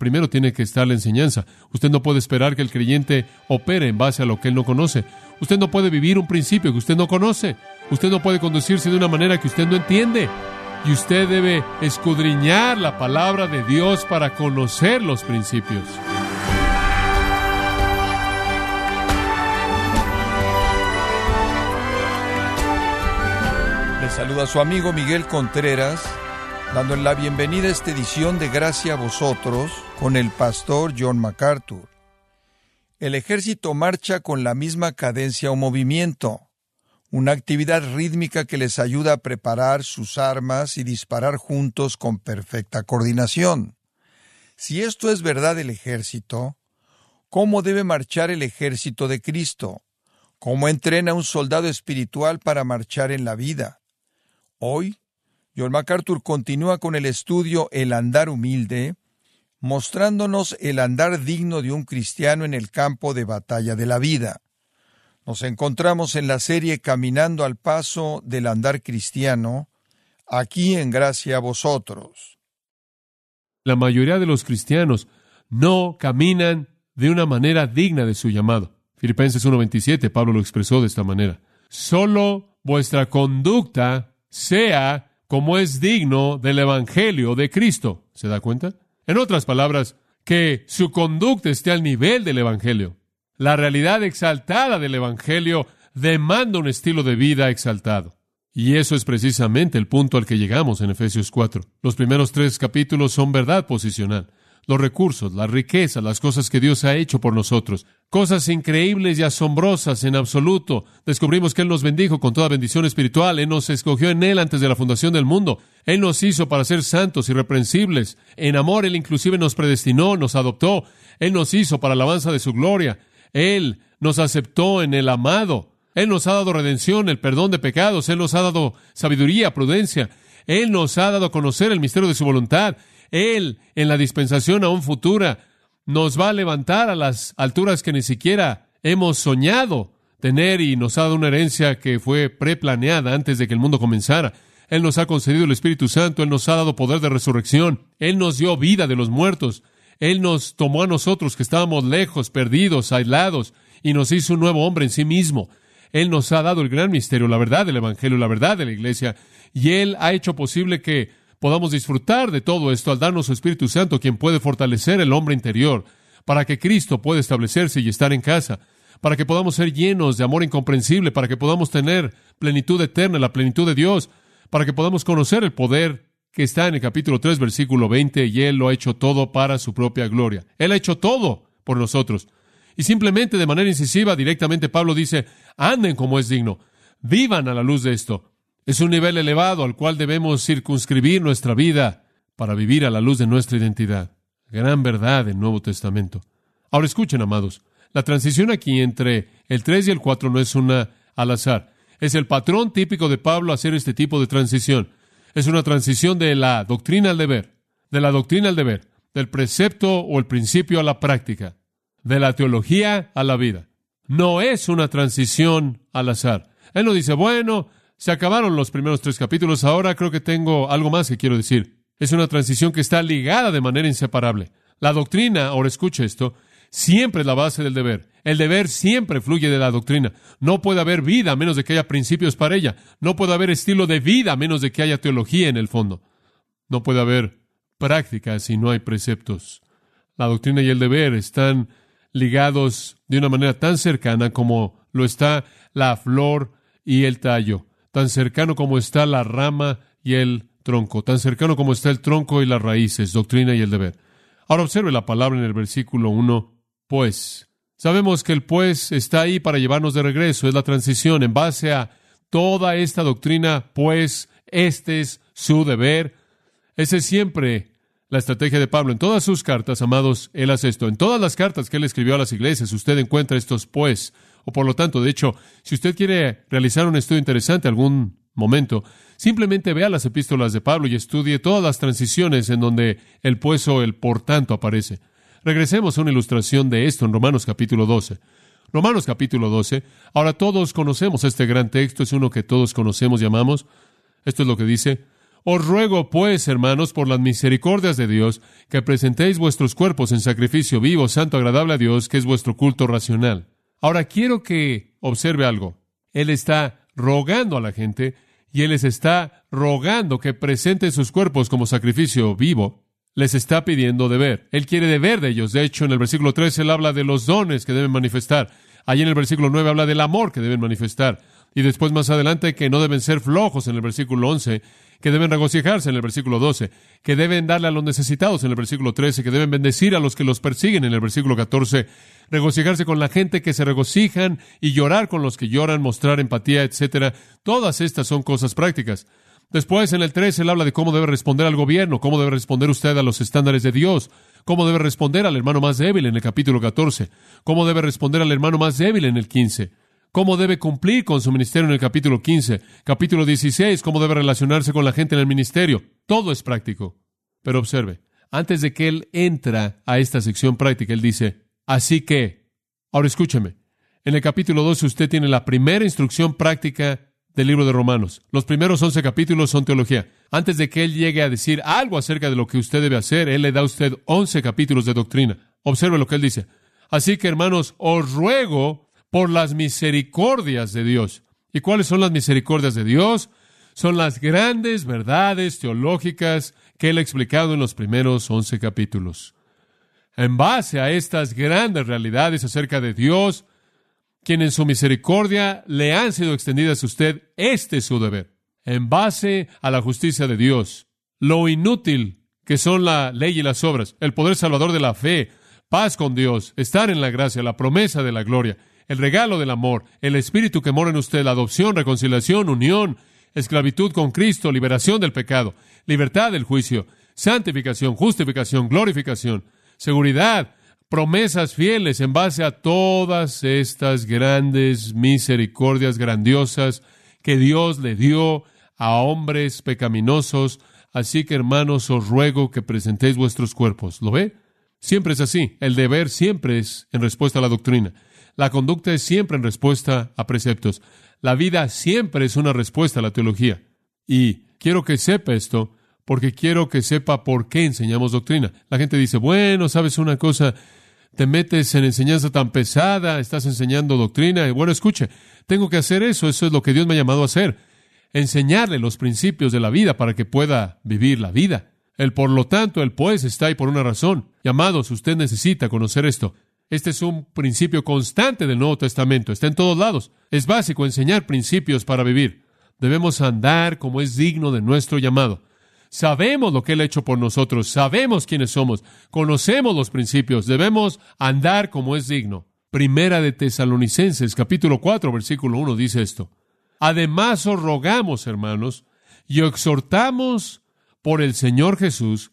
primero tiene que estar la enseñanza. Usted no puede esperar que el creyente opere en base a lo que él no conoce. Usted no puede vivir un principio que usted no conoce. Usted no puede conducirse de una manera que usted no entiende. Y usted debe escudriñar la palabra de Dios para conocer los principios. Le saluda su amigo Miguel Contreras, dando la bienvenida a esta edición de Gracia a vosotros con el pastor John MacArthur. El ejército marcha con la misma cadencia o movimiento, una actividad rítmica que les ayuda a preparar sus armas y disparar juntos con perfecta coordinación. Si esto es verdad del ejército, ¿cómo debe marchar el ejército de Cristo? ¿Cómo entrena un soldado espiritual para marchar en la vida? Hoy, John MacArthur continúa con el estudio El andar humilde, mostrándonos el andar digno de un cristiano en el campo de batalla de la vida. Nos encontramos en la serie Caminando al paso del andar cristiano, aquí en gracia a vosotros. La mayoría de los cristianos no caminan de una manera digna de su llamado. Filipenses 1.27, Pablo lo expresó de esta manera. Solo vuestra conducta sea como es digno del Evangelio de Cristo. ¿Se da cuenta? En otras palabras, que su conducta esté al nivel del Evangelio. La realidad exaltada del Evangelio demanda un estilo de vida exaltado. Y eso es precisamente el punto al que llegamos en Efesios 4. Los primeros tres capítulos son verdad posicional. Los recursos, la riqueza, las cosas que Dios ha hecho por nosotros. Cosas increíbles y asombrosas en absoluto. Descubrimos que Él nos bendijo con toda bendición espiritual. Él nos escogió en Él antes de la fundación del mundo. Él nos hizo para ser santos, irreprensibles. En amor, Él inclusive nos predestinó, nos adoptó. Él nos hizo para alabanza de su gloria. Él nos aceptó en el amado. Él nos ha dado redención, el perdón de pecados. Él nos ha dado sabiduría, prudencia. Él nos ha dado a conocer el misterio de su voluntad. Él, en la dispensación aún futura, nos va a levantar a las alturas que ni siquiera hemos soñado tener y nos ha dado una herencia que fue preplaneada antes de que el mundo comenzara. Él nos ha concedido el Espíritu Santo, Él nos ha dado poder de resurrección, Él nos dio vida de los muertos, él nos tomó a nosotros que estábamos lejos, perdidos, aislados, y nos hizo un nuevo hombre en sí mismo. Él nos ha dado el gran misterio, la verdad del Evangelio, la verdad de la Iglesia, y Él ha hecho posible que podamos disfrutar de todo esto al darnos su Espíritu Santo, quien puede fortalecer el hombre interior, para que Cristo pueda establecerse y estar en casa, para que podamos ser llenos de amor incomprensible, para que podamos tener plenitud eterna, la plenitud de Dios, para que podamos conocer el poder que está en el capítulo 3, versículo 20, y Él lo ha hecho todo para su propia gloria. Él ha hecho todo por nosotros. Y simplemente de manera incisiva, directamente Pablo dice, anden como es digno, vivan a la luz de esto. Es un nivel elevado al cual debemos circunscribir nuestra vida para vivir a la luz de nuestra identidad. Gran verdad del Nuevo Testamento. Ahora escuchen, amados, la transición aquí entre el 3 y el 4 no es una al azar. Es el patrón típico de Pablo hacer este tipo de transición. Es una transición de la doctrina al deber, de la doctrina al deber, del precepto o el principio a la práctica, de la teología a la vida. No es una transición al azar. Él no dice, bueno, se acabaron los primeros tres capítulos, ahora creo que tengo algo más que quiero decir. Es una transición que está ligada de manera inseparable. La doctrina, ahora escuche esto, siempre es la base del deber. El deber siempre fluye de la doctrina. No puede haber vida a menos de que haya principios para ella. No puede haber estilo de vida a menos de que haya teología en el fondo. No puede haber práctica si no hay preceptos. La doctrina y el deber están ligados de una manera tan cercana como lo está la flor y el tallo, tan cercano como está la rama y el tronco, tan cercano como está el tronco y las raíces, doctrina y el deber. Ahora observe la palabra en el versículo 1, pues. Sabemos que el pues está ahí para llevarnos de regreso, es la transición en base a toda esta doctrina, pues este es su deber. Esa es siempre la estrategia de Pablo. En todas sus cartas, amados, él hace esto. En todas las cartas que él escribió a las iglesias, usted encuentra estos pues, o por lo tanto, de hecho, si usted quiere realizar un estudio interesante algún momento, simplemente vea las epístolas de Pablo y estudie todas las transiciones en donde el pues o el por tanto aparece. Regresemos a una ilustración de esto en Romanos capítulo 12. Romanos capítulo 12. Ahora todos conocemos este gran texto, es uno que todos conocemos y amamos. Esto es lo que dice. Os ruego, pues, hermanos, por las misericordias de Dios, que presentéis vuestros cuerpos en sacrificio vivo, santo, agradable a Dios, que es vuestro culto racional. Ahora quiero que observe algo. Él está rogando a la gente y Él les está rogando que presenten sus cuerpos como sacrificio vivo. Les está pidiendo deber. Él quiere deber de ellos. De hecho, en el versículo 3 Él habla de los dones que deben manifestar. Allí en el versículo 9 habla del amor que deben manifestar. Y después más adelante que no deben ser flojos en el versículo 11 que deben regocijarse en el versículo 12, que deben darle a los necesitados en el versículo 13, que deben bendecir a los que los persiguen en el versículo 14, regocijarse con la gente que se regocijan y llorar con los que lloran, mostrar empatía, etcétera. Todas estas son cosas prácticas. Después, en el 13, él habla de cómo debe responder al gobierno, cómo debe responder usted a los estándares de Dios, cómo debe responder al hermano más débil en el capítulo 14, cómo debe responder al hermano más débil en el 15 cómo debe cumplir con su ministerio en el capítulo 15, capítulo 16, cómo debe relacionarse con la gente en el ministerio. Todo es práctico. Pero observe, antes de que él entra a esta sección práctica, él dice, así que, ahora escúcheme, en el capítulo 12 usted tiene la primera instrucción práctica del libro de Romanos. Los primeros 11 capítulos son teología. Antes de que él llegue a decir algo acerca de lo que usted debe hacer, él le da a usted 11 capítulos de doctrina. Observe lo que él dice. Así que, hermanos, os ruego por las misericordias de Dios. ¿Y cuáles son las misericordias de Dios? Son las grandes verdades teológicas que él ha explicado en los primeros once capítulos. En base a estas grandes realidades acerca de Dios, quien en su misericordia le han sido extendidas a usted, este es su deber. En base a la justicia de Dios, lo inútil que son la ley y las obras, el poder salvador de la fe, paz con Dios, estar en la gracia, la promesa de la gloria, el regalo del amor, el Espíritu que mora en usted, la adopción, reconciliación, unión, esclavitud con Cristo, liberación del pecado, libertad del juicio, santificación, justificación, glorificación, seguridad, promesas fieles en base a todas estas grandes misericordias grandiosas que Dios le dio a hombres pecaminosos. Así que, hermanos, os ruego que presentéis vuestros cuerpos. ¿Lo ve? Siempre es así. El deber siempre es en respuesta a la doctrina. La conducta es siempre en respuesta a preceptos. La vida siempre es una respuesta a la teología. Y quiero que sepa esto, porque quiero que sepa por qué enseñamos doctrina. La gente dice, bueno, sabes una cosa, te metes en enseñanza tan pesada, estás enseñando doctrina. Y bueno, escuche, tengo que hacer eso, eso es lo que Dios me ha llamado a hacer. Enseñarle los principios de la vida para que pueda vivir la vida. El por lo tanto, el pues está ahí por una razón. Llamados, usted necesita conocer esto. Este es un principio constante del Nuevo Testamento. Está en todos lados. Es básico enseñar principios para vivir. Debemos andar como es digno de nuestro llamado. Sabemos lo que Él ha hecho por nosotros. Sabemos quiénes somos. Conocemos los principios. Debemos andar como es digno. Primera de Tesalonicenses, capítulo 4, versículo 1 dice esto. Además os rogamos, hermanos, y exhortamos por el Señor Jesús,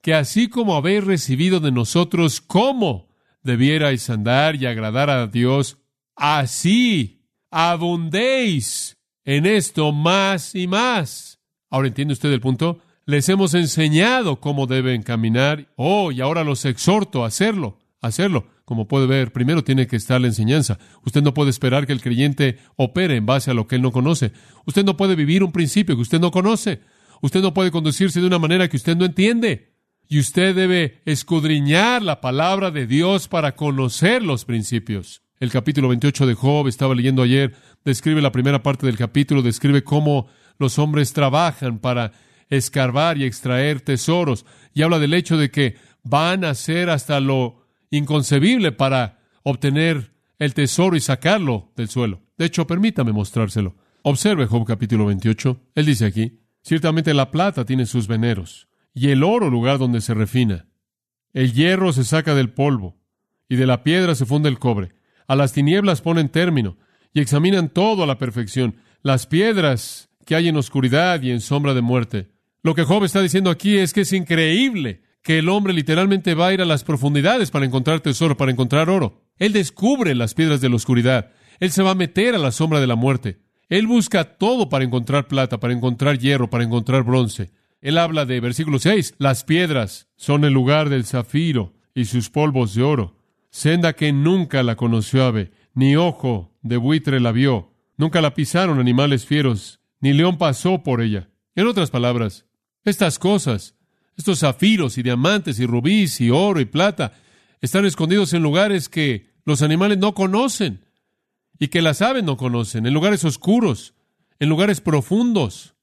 que así como habéis recibido de nosotros como debierais andar y agradar a Dios, así abundéis en esto más y más. Ahora entiende usted el punto. Les hemos enseñado cómo deben caminar. Oh, y ahora los exhorto a hacerlo, a hacerlo. Como puede ver, primero tiene que estar la enseñanza. Usted no puede esperar que el creyente opere en base a lo que él no conoce. Usted no puede vivir un principio que usted no conoce. Usted no puede conducirse de una manera que usted no entiende. Y usted debe escudriñar la palabra de Dios para conocer los principios. El capítulo 28 de Job, estaba leyendo ayer, describe la primera parte del capítulo, describe cómo los hombres trabajan para escarbar y extraer tesoros, y habla del hecho de que van a hacer hasta lo inconcebible para obtener el tesoro y sacarlo del suelo. De hecho, permítame mostrárselo. Observe Job capítulo 28. Él dice aquí, ciertamente la plata tiene sus veneros y el oro lugar donde se refina. El hierro se saca del polvo, y de la piedra se funde el cobre. A las tinieblas ponen término, y examinan todo a la perfección, las piedras que hay en oscuridad y en sombra de muerte. Lo que Job está diciendo aquí es que es increíble que el hombre literalmente va a ir a las profundidades para encontrar tesoro, para encontrar oro. Él descubre las piedras de la oscuridad. Él se va a meter a la sombra de la muerte. Él busca todo para encontrar plata, para encontrar hierro, para encontrar bronce. Él habla de versículo 6, las piedras son el lugar del zafiro y sus polvos de oro, senda que nunca la conoció ave, ni ojo de buitre la vio, nunca la pisaron animales fieros, ni león pasó por ella. En otras palabras, Estas cosas, estos zafiros y diamantes y rubíes y oro y plata, están escondidos en lugares que los animales no conocen y que las aves no conocen, en lugares oscuros, en lugares profundos.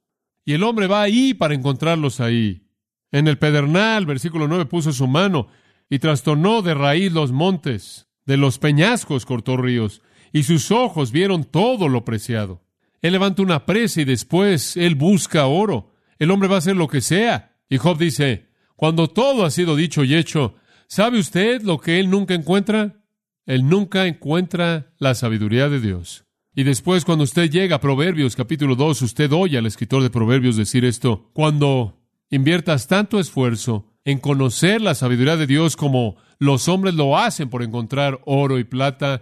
Y el hombre va ahí para encontrarlos ahí. En el pedernal, versículo 9, puso su mano y trastornó de raíz los montes, de los peñascos cortó ríos, y sus ojos vieron todo lo preciado. Él levanta una presa y después él busca oro. El hombre va a hacer lo que sea. Y Job dice, cuando todo ha sido dicho y hecho, ¿sabe usted lo que él nunca encuentra? Él nunca encuentra la sabiduría de Dios. Y después, cuando usted llega a Proverbios capítulo 2, usted oye al escritor de Proverbios decir esto, cuando inviertas tanto esfuerzo en conocer la sabiduría de Dios como los hombres lo hacen por encontrar oro y plata,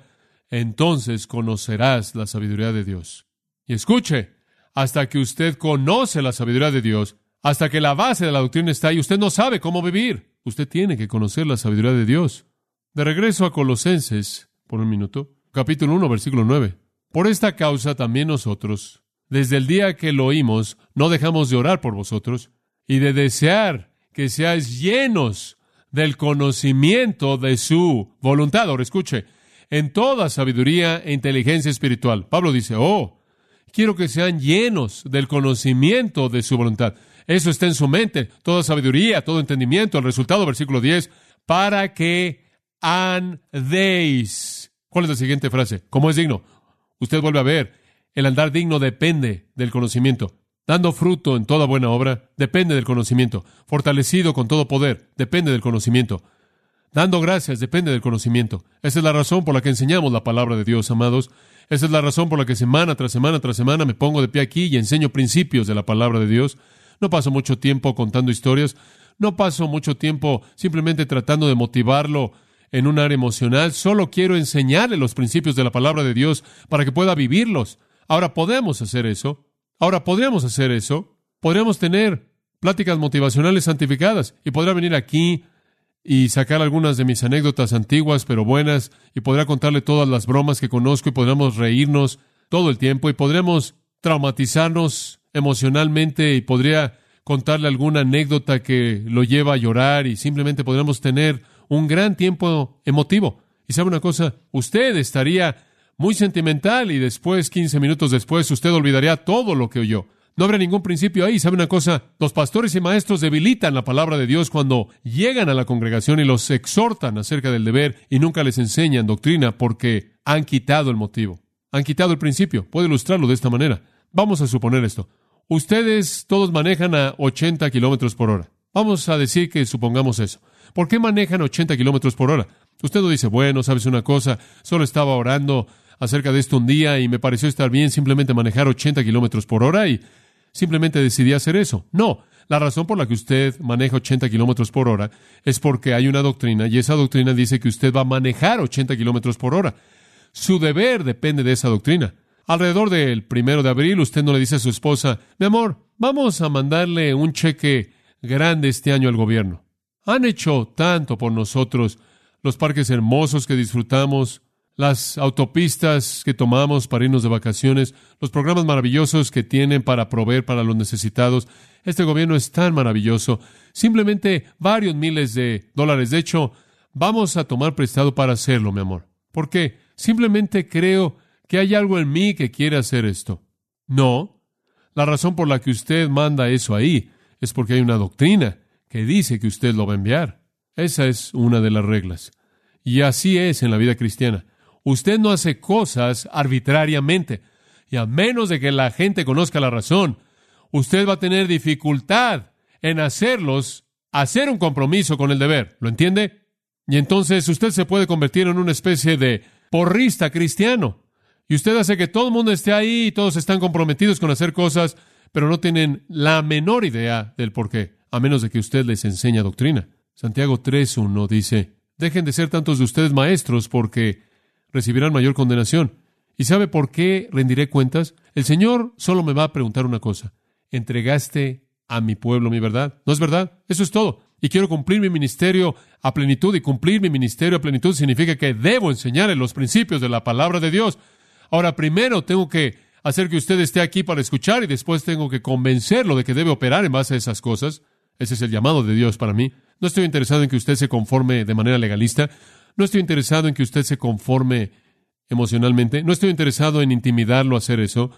entonces conocerás la sabiduría de Dios. Y escuche, hasta que usted conoce la sabiduría de Dios, hasta que la base de la doctrina está ahí, usted no sabe cómo vivir. Usted tiene que conocer la sabiduría de Dios. De regreso a Colosenses, por un minuto, capítulo 1, versículo 9. Por esta causa también nosotros, desde el día que lo oímos, no dejamos de orar por vosotros y de desear que seáis llenos del conocimiento de su voluntad. Ahora escuche, en toda sabiduría e inteligencia espiritual. Pablo dice, oh, quiero que sean llenos del conocimiento de su voluntad. Eso está en su mente, toda sabiduría, todo entendimiento. El resultado, versículo 10, para que andéis. ¿Cuál es la siguiente frase? ¿Cómo es digno? Usted vuelve a ver, el andar digno depende del conocimiento. Dando fruto en toda buena obra, depende del conocimiento. Fortalecido con todo poder, depende del conocimiento. Dando gracias, depende del conocimiento. Esa es la razón por la que enseñamos la palabra de Dios, amados. Esa es la razón por la que semana tras semana tras semana me pongo de pie aquí y enseño principios de la palabra de Dios. No paso mucho tiempo contando historias. No paso mucho tiempo simplemente tratando de motivarlo en un área emocional, solo quiero enseñarle los principios de la palabra de Dios para que pueda vivirlos. Ahora podemos hacer eso. Ahora podríamos hacer eso. Podríamos tener pláticas motivacionales santificadas y podrá venir aquí y sacar algunas de mis anécdotas antiguas pero buenas y podrá contarle todas las bromas que conozco y podremos reírnos todo el tiempo y podremos traumatizarnos emocionalmente y podría contarle alguna anécdota que lo lleva a llorar y simplemente podremos tener un gran tiempo emotivo. Y sabe una cosa, usted estaría muy sentimental y después, 15 minutos después, usted olvidaría todo lo que oyó. No habrá ningún principio ahí. ¿Sabe una cosa? Los pastores y maestros debilitan la palabra de Dios cuando llegan a la congregación y los exhortan acerca del deber y nunca les enseñan doctrina porque han quitado el motivo. Han quitado el principio. Puedo ilustrarlo de esta manera. Vamos a suponer esto. Ustedes todos manejan a 80 kilómetros por hora. Vamos a decir que supongamos eso. ¿Por qué manejan 80 kilómetros por hora? Usted no dice, bueno, sabes una cosa, solo estaba orando acerca de esto un día y me pareció estar bien simplemente manejar 80 kilómetros por hora y simplemente decidí hacer eso. No, la razón por la que usted maneja 80 kilómetros por hora es porque hay una doctrina y esa doctrina dice que usted va a manejar 80 kilómetros por hora. Su deber depende de esa doctrina. Alrededor del primero de abril, usted no le dice a su esposa, mi amor, vamos a mandarle un cheque grande este año al gobierno. Han hecho tanto por nosotros, los parques hermosos que disfrutamos, las autopistas que tomamos para irnos de vacaciones, los programas maravillosos que tienen para proveer para los necesitados. Este gobierno es tan maravilloso. Simplemente varios miles de dólares. De hecho, vamos a tomar prestado para hacerlo, mi amor. ¿Por qué? Simplemente creo que hay algo en mí que quiere hacer esto. No. La razón por la que usted manda eso ahí es porque hay una doctrina que dice que usted lo va a enviar. Esa es una de las reglas. Y así es en la vida cristiana. Usted no hace cosas arbitrariamente. Y a menos de que la gente conozca la razón, usted va a tener dificultad en hacerlos hacer un compromiso con el deber. ¿Lo entiende? Y entonces usted se puede convertir en una especie de porrista cristiano. Y usted hace que todo el mundo esté ahí y todos están comprometidos con hacer cosas, pero no tienen la menor idea del por qué a menos de que usted les enseñe doctrina. Santiago 3.1 dice, dejen de ser tantos de ustedes maestros porque recibirán mayor condenación. ¿Y sabe por qué rendiré cuentas? El Señor solo me va a preguntar una cosa. ¿Entregaste a mi pueblo mi verdad? ¿No es verdad? Eso es todo. Y quiero cumplir mi ministerio a plenitud. Y cumplir mi ministerio a plenitud significa que debo enseñarle los principios de la palabra de Dios. Ahora, primero tengo que hacer que usted esté aquí para escuchar y después tengo que convencerlo de que debe operar en base a esas cosas. Ese es el llamado de Dios para mí. No estoy interesado en que usted se conforme de manera legalista. No estoy interesado en que usted se conforme emocionalmente. No estoy interesado en intimidarlo a hacer eso.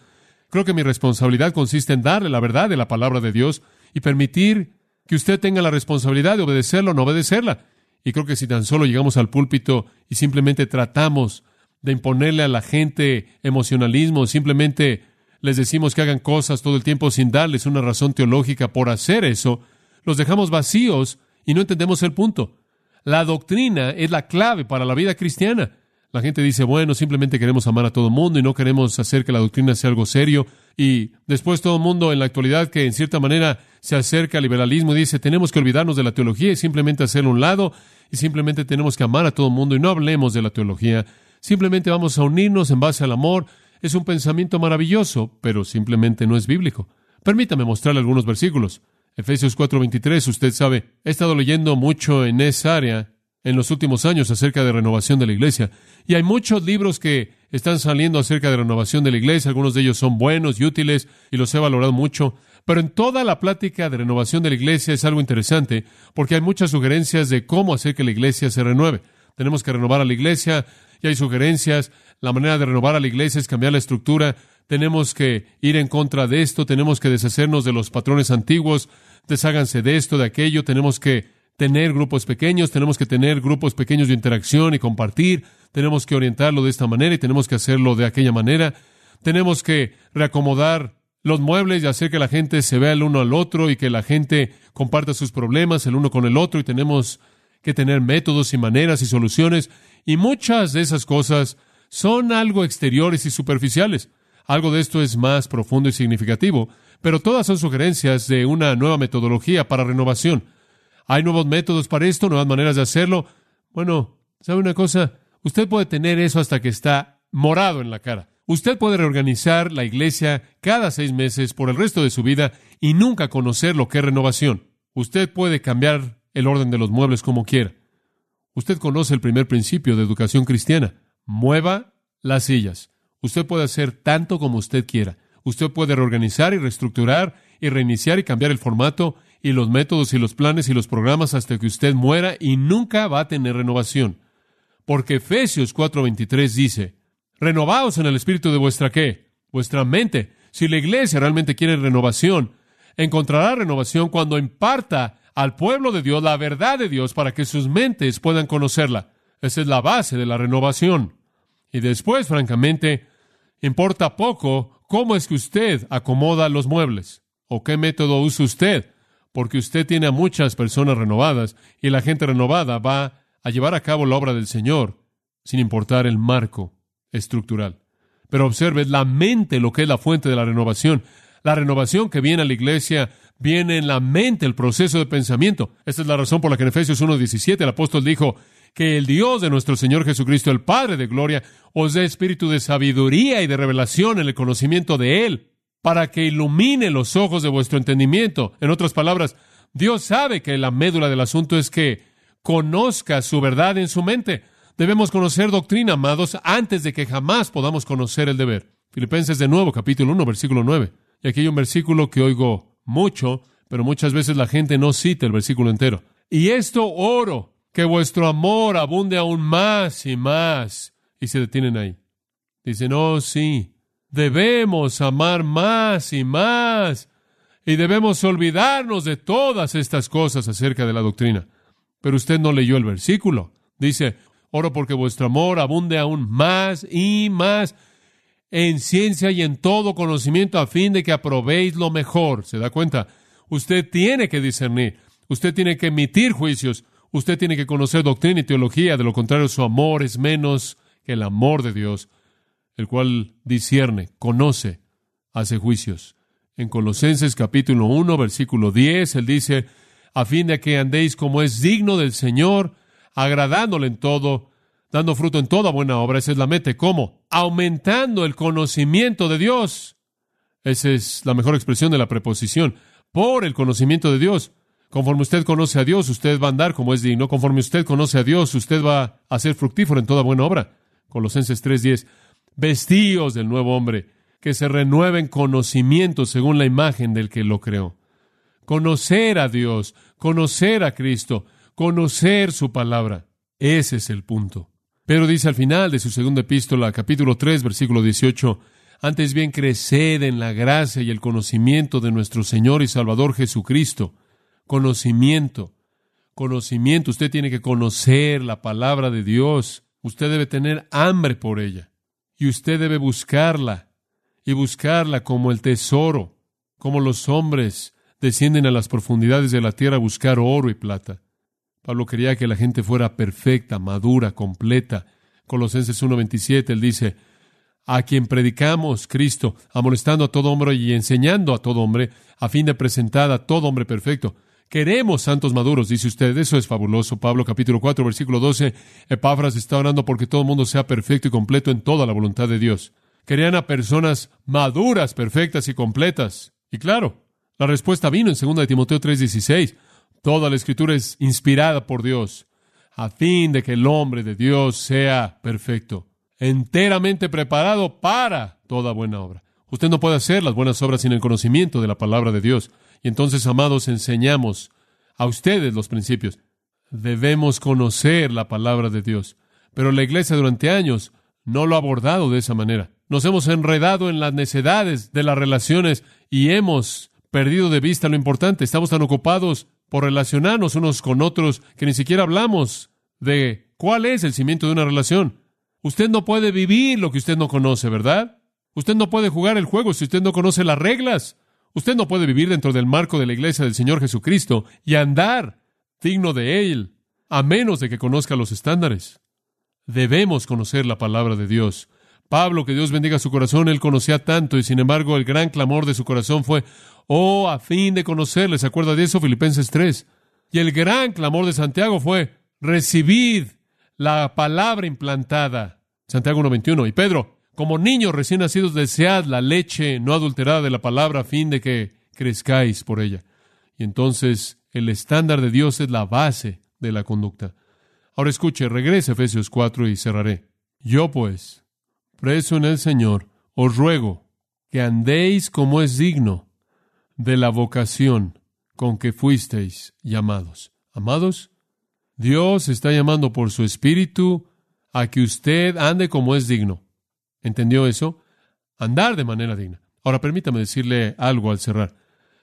Creo que mi responsabilidad consiste en darle la verdad de la palabra de Dios y permitir que usted tenga la responsabilidad de obedecerla o no obedecerla. Y creo que si tan solo llegamos al púlpito y simplemente tratamos de imponerle a la gente emocionalismo, simplemente les decimos que hagan cosas todo el tiempo sin darles una razón teológica por hacer eso, los dejamos vacíos y no entendemos el punto. La doctrina es la clave para la vida cristiana. La gente dice, bueno, simplemente queremos amar a todo el mundo y no queremos hacer que la doctrina sea algo serio. Y después todo el mundo en la actualidad que en cierta manera se acerca al liberalismo y dice, tenemos que olvidarnos de la teología y simplemente hacerlo a un lado y simplemente tenemos que amar a todo el mundo y no hablemos de la teología. Simplemente vamos a unirnos en base al amor. Es un pensamiento maravilloso, pero simplemente no es bíblico. Permítame mostrarle algunos versículos. Efesios 4:23, usted sabe, he estado leyendo mucho en esa área en los últimos años acerca de renovación de la iglesia. Y hay muchos libros que están saliendo acerca de renovación de la iglesia. Algunos de ellos son buenos y útiles y los he valorado mucho. Pero en toda la plática de renovación de la iglesia es algo interesante porque hay muchas sugerencias de cómo hacer que la iglesia se renueve. Tenemos que renovar a la iglesia y hay sugerencias. La manera de renovar a la iglesia es cambiar la estructura. Tenemos que ir en contra de esto. Tenemos que deshacernos de los patrones antiguos. Desháganse de esto, de aquello. Tenemos que tener grupos pequeños, tenemos que tener grupos pequeños de interacción y compartir, tenemos que orientarlo de esta manera y tenemos que hacerlo de aquella manera, tenemos que reacomodar los muebles y hacer que la gente se vea el uno al otro y que la gente comparta sus problemas el uno con el otro y tenemos que tener métodos y maneras y soluciones y muchas de esas cosas son algo exteriores y superficiales. Algo de esto es más profundo y significativo, pero todas son sugerencias de una nueva metodología para renovación. Hay nuevos métodos para esto, nuevas maneras de hacerlo. Bueno, ¿sabe una cosa? Usted puede tener eso hasta que está morado en la cara. Usted puede reorganizar la iglesia cada seis meses por el resto de su vida y nunca conocer lo que es renovación. Usted puede cambiar el orden de los muebles como quiera. Usted conoce el primer principio de educación cristiana. Mueva las sillas. Usted puede hacer tanto como usted quiera. Usted puede reorganizar y reestructurar y reiniciar y cambiar el formato y los métodos y los planes y los programas hasta que usted muera y nunca va a tener renovación. Porque Efesios 4:23 dice, renovaos en el espíritu de vuestra qué? Vuestra mente. Si la iglesia realmente quiere renovación, encontrará renovación cuando imparta al pueblo de Dios la verdad de Dios para que sus mentes puedan conocerla. Esa es la base de la renovación. Y después, francamente, importa poco cómo es que usted acomoda los muebles o qué método usa usted porque usted tiene a muchas personas renovadas y la gente renovada va a llevar a cabo la obra del Señor sin importar el marco estructural. Pero observe, la mente lo que es la fuente de la renovación. La renovación que viene a la iglesia viene en la mente, el proceso de pensamiento. Esta es la razón por la que en Efesios 1.17 el apóstol dijo que el Dios de nuestro Señor Jesucristo, el Padre de Gloria, os dé espíritu de sabiduría y de revelación en el conocimiento de Él para que ilumine los ojos de vuestro entendimiento. En otras palabras, Dios sabe que la médula del asunto es que conozca su verdad en su mente. Debemos conocer doctrina, amados, antes de que jamás podamos conocer el deber. Filipenses de nuevo, capítulo 1, versículo 9. Y aquí hay un versículo que oigo mucho, pero muchas veces la gente no cita el versículo entero. Y esto oro, que vuestro amor abunde aún más y más. Y se detienen ahí. Dicen, oh sí, Debemos amar más y más y debemos olvidarnos de todas estas cosas acerca de la doctrina. Pero usted no leyó el versículo. Dice, oro porque vuestro amor abunde aún más y más en ciencia y en todo conocimiento a fin de que aprobéis lo mejor. ¿Se da cuenta? Usted tiene que discernir, usted tiene que emitir juicios, usted tiene que conocer doctrina y teología, de lo contrario su amor es menos que el amor de Dios el cual discierne, conoce, hace juicios. En Colosenses capítulo 1, versículo 10, él dice, a fin de que andéis como es digno del Señor, agradándole en todo, dando fruto en toda buena obra. Esa es la meta. ¿Cómo? Aumentando el conocimiento de Dios. Esa es la mejor expresión de la preposición. Por el conocimiento de Dios. Conforme usted conoce a Dios, usted va a andar como es digno. Conforme usted conoce a Dios, usted va a ser fructífero en toda buena obra. Colosenses 3:10 vestíos del nuevo hombre, que se renueve en conocimiento según la imagen del que lo creó. Conocer a Dios, conocer a Cristo, conocer su palabra. Ese es el punto. Pero dice al final de su segunda epístola, capítulo 3, versículo 18, antes bien creced en la gracia y el conocimiento de nuestro Señor y Salvador Jesucristo. Conocimiento, conocimiento. Usted tiene que conocer la palabra de Dios. Usted debe tener hambre por ella. Y usted debe buscarla. Y buscarla como el tesoro, como los hombres descienden a las profundidades de la tierra a buscar oro y plata. Pablo quería que la gente fuera perfecta, madura, completa. Colosenses 1.27, él dice, a quien predicamos Cristo, amonestando a todo hombre y enseñando a todo hombre, a fin de presentar a todo hombre perfecto. Queremos santos maduros, dice usted. Eso es fabuloso. Pablo capítulo 4, versículo 12. Epáfras está orando porque todo el mundo sea perfecto y completo en toda la voluntad de Dios. Querían a personas maduras, perfectas y completas. Y claro, la respuesta vino en 2 Timoteo 3:16. Toda la escritura es inspirada por Dios, a fin de que el hombre de Dios sea perfecto enteramente preparado para toda buena obra. Usted no puede hacer las buenas obras sin el conocimiento de la palabra de Dios. Y entonces, amados, enseñamos a ustedes los principios. Debemos conocer la palabra de Dios. Pero la iglesia durante años no lo ha abordado de esa manera. Nos hemos enredado en las necedades de las relaciones y hemos perdido de vista lo importante. Estamos tan ocupados por relacionarnos unos con otros que ni siquiera hablamos de cuál es el cimiento de una relación. Usted no puede vivir lo que usted no conoce, ¿verdad? Usted no puede jugar el juego si usted no conoce las reglas. Usted no puede vivir dentro del marco de la iglesia del Señor Jesucristo y andar digno de Él, a menos de que conozca los estándares. Debemos conocer la palabra de Dios. Pablo, que Dios bendiga su corazón, él conocía tanto y sin embargo el gran clamor de su corazón fue, oh, a fin de conocerle. ¿Se acuerda de eso? Filipenses 3. Y el gran clamor de Santiago fue, recibid la palabra implantada Santiago 1.21. Y Pedro, como niños recién nacidos, desead la leche no adulterada de la palabra a fin de que crezcáis por ella. Y entonces el estándar de Dios es la base de la conducta. Ahora escuche, regrese a Efesios 4 y cerraré. Yo pues, preso en el Señor, os ruego que andéis como es digno de la vocación con que fuisteis llamados. Amados, Dios está llamando por su Espíritu a que usted ande como es digno. ¿Entendió eso? Andar de manera digna. Ahora permítame decirle algo al cerrar.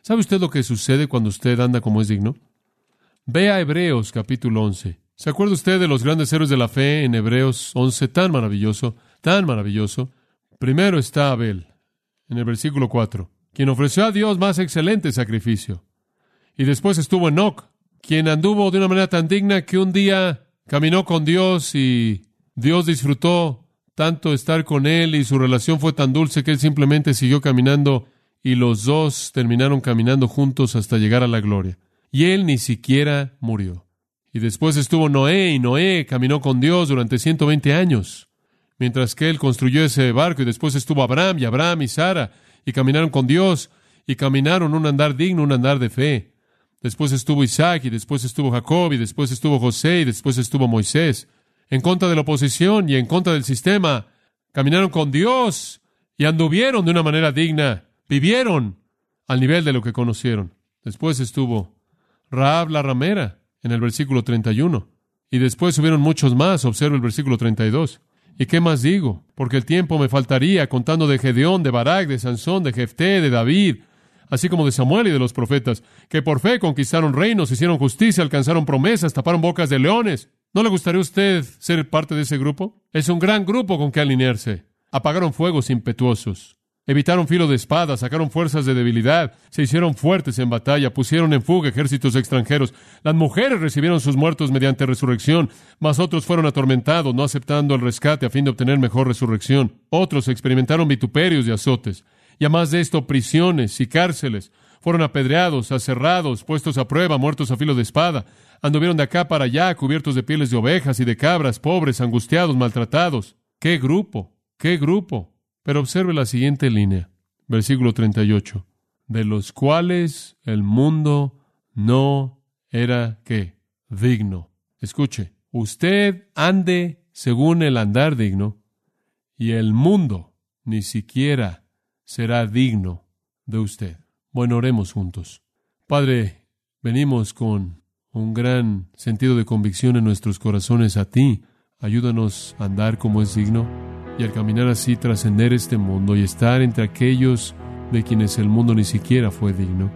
¿Sabe usted lo que sucede cuando usted anda como es digno? Vea Hebreos capítulo 11. ¿Se acuerda usted de los grandes héroes de la fe en Hebreos 11? Tan maravilloso, tan maravilloso. Primero está Abel, en el versículo 4, quien ofreció a Dios más excelente sacrificio. Y después estuvo Enoch, quien anduvo de una manera tan digna que un día caminó con Dios y Dios disfrutó tanto estar con él y su relación fue tan dulce que él simplemente siguió caminando y los dos terminaron caminando juntos hasta llegar a la gloria. Y él ni siquiera murió. Y después estuvo Noé y Noé caminó con Dios durante 120 años, mientras que él construyó ese barco y después estuvo Abraham y Abraham y Sara y caminaron con Dios y caminaron un andar digno, un andar de fe. Después estuvo Isaac y después estuvo Jacob y después estuvo José y después estuvo Moisés en contra de la oposición y en contra del sistema. Caminaron con Dios y anduvieron de una manera digna. Vivieron al nivel de lo que conocieron. Después estuvo Raab la ramera en el versículo 31. Y después hubieron muchos más, observa el versículo 32. ¿Y qué más digo? Porque el tiempo me faltaría contando de Gedeón, de Barak, de Sansón, de Jefté, de David, así como de Samuel y de los profetas, que por fe conquistaron reinos, hicieron justicia, alcanzaron promesas, taparon bocas de leones, ¿No le gustaría a usted ser parte de ese grupo? Es un gran grupo con que alinearse. Apagaron fuegos impetuosos. Evitaron filo de espada, sacaron fuerzas de debilidad, se hicieron fuertes en batalla, pusieron en fuga ejércitos extranjeros. Las mujeres recibieron sus muertos mediante resurrección, mas otros fueron atormentados, no aceptando el rescate a fin de obtener mejor resurrección. Otros experimentaron vituperios y azotes. Y además de esto, prisiones y cárceles. Fueron apedreados, aserrados, puestos a prueba, muertos a filo de espada. Anduvieron de acá para allá, cubiertos de pieles de ovejas y de cabras, pobres, angustiados, maltratados. ¡Qué grupo! ¡Qué grupo! Pero observe la siguiente línea, versículo 38, de los cuales el mundo no era qué? Digno. Escuche, usted ande según el andar digno y el mundo ni siquiera será digno de usted. Bueno, oremos juntos. Padre, venimos con un gran sentido de convicción en nuestros corazones a ti. Ayúdanos a andar como es digno y al caminar así trascender este mundo y estar entre aquellos de quienes el mundo ni siquiera fue digno.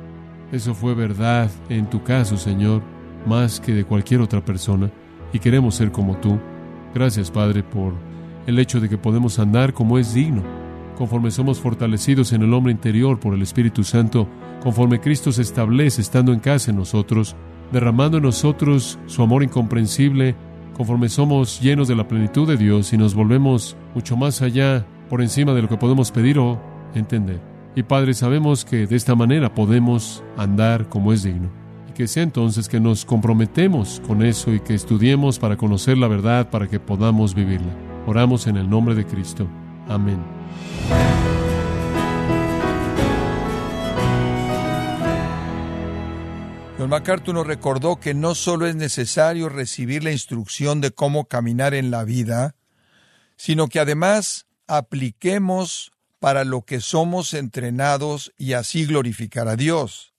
Eso fue verdad en tu caso, Señor, más que de cualquier otra persona, y queremos ser como tú. Gracias, Padre, por el hecho de que podemos andar como es digno, conforme somos fortalecidos en el hombre interior por el Espíritu Santo, conforme Cristo se establece estando en casa en nosotros, derramando en nosotros su amor incomprensible, conforme somos llenos de la plenitud de Dios y nos volvemos mucho más allá, por encima de lo que podemos pedir o entender. Y Padre, sabemos que de esta manera podemos andar como es digno. Y que sea entonces que nos comprometemos con eso y que estudiemos para conocer la verdad para que podamos vivirla. Oramos en el nombre de Cristo. Amén. John MacArthur nos recordó que no solo es necesario recibir la instrucción de cómo caminar en la vida, sino que además apliquemos para lo que somos entrenados y así glorificar a Dios.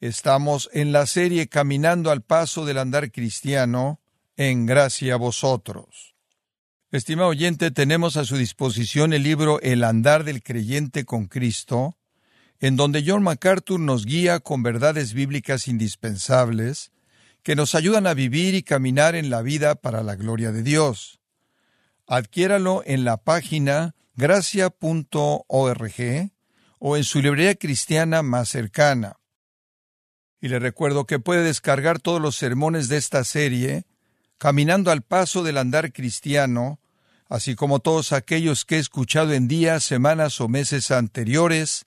Estamos en la serie Caminando al Paso del Andar Cristiano, en gracia a vosotros. Estimado oyente, tenemos a su disposición el libro El Andar del Creyente con Cristo, en donde John MacArthur nos guía con verdades bíblicas indispensables que nos ayudan a vivir y caminar en la vida para la gloria de Dios. Adquiéralo en la página gracia.org o en su librería cristiana más cercana. Y le recuerdo que puede descargar todos los sermones de esta serie caminando al paso del andar cristiano, así como todos aquellos que he escuchado en días, semanas o meses anteriores,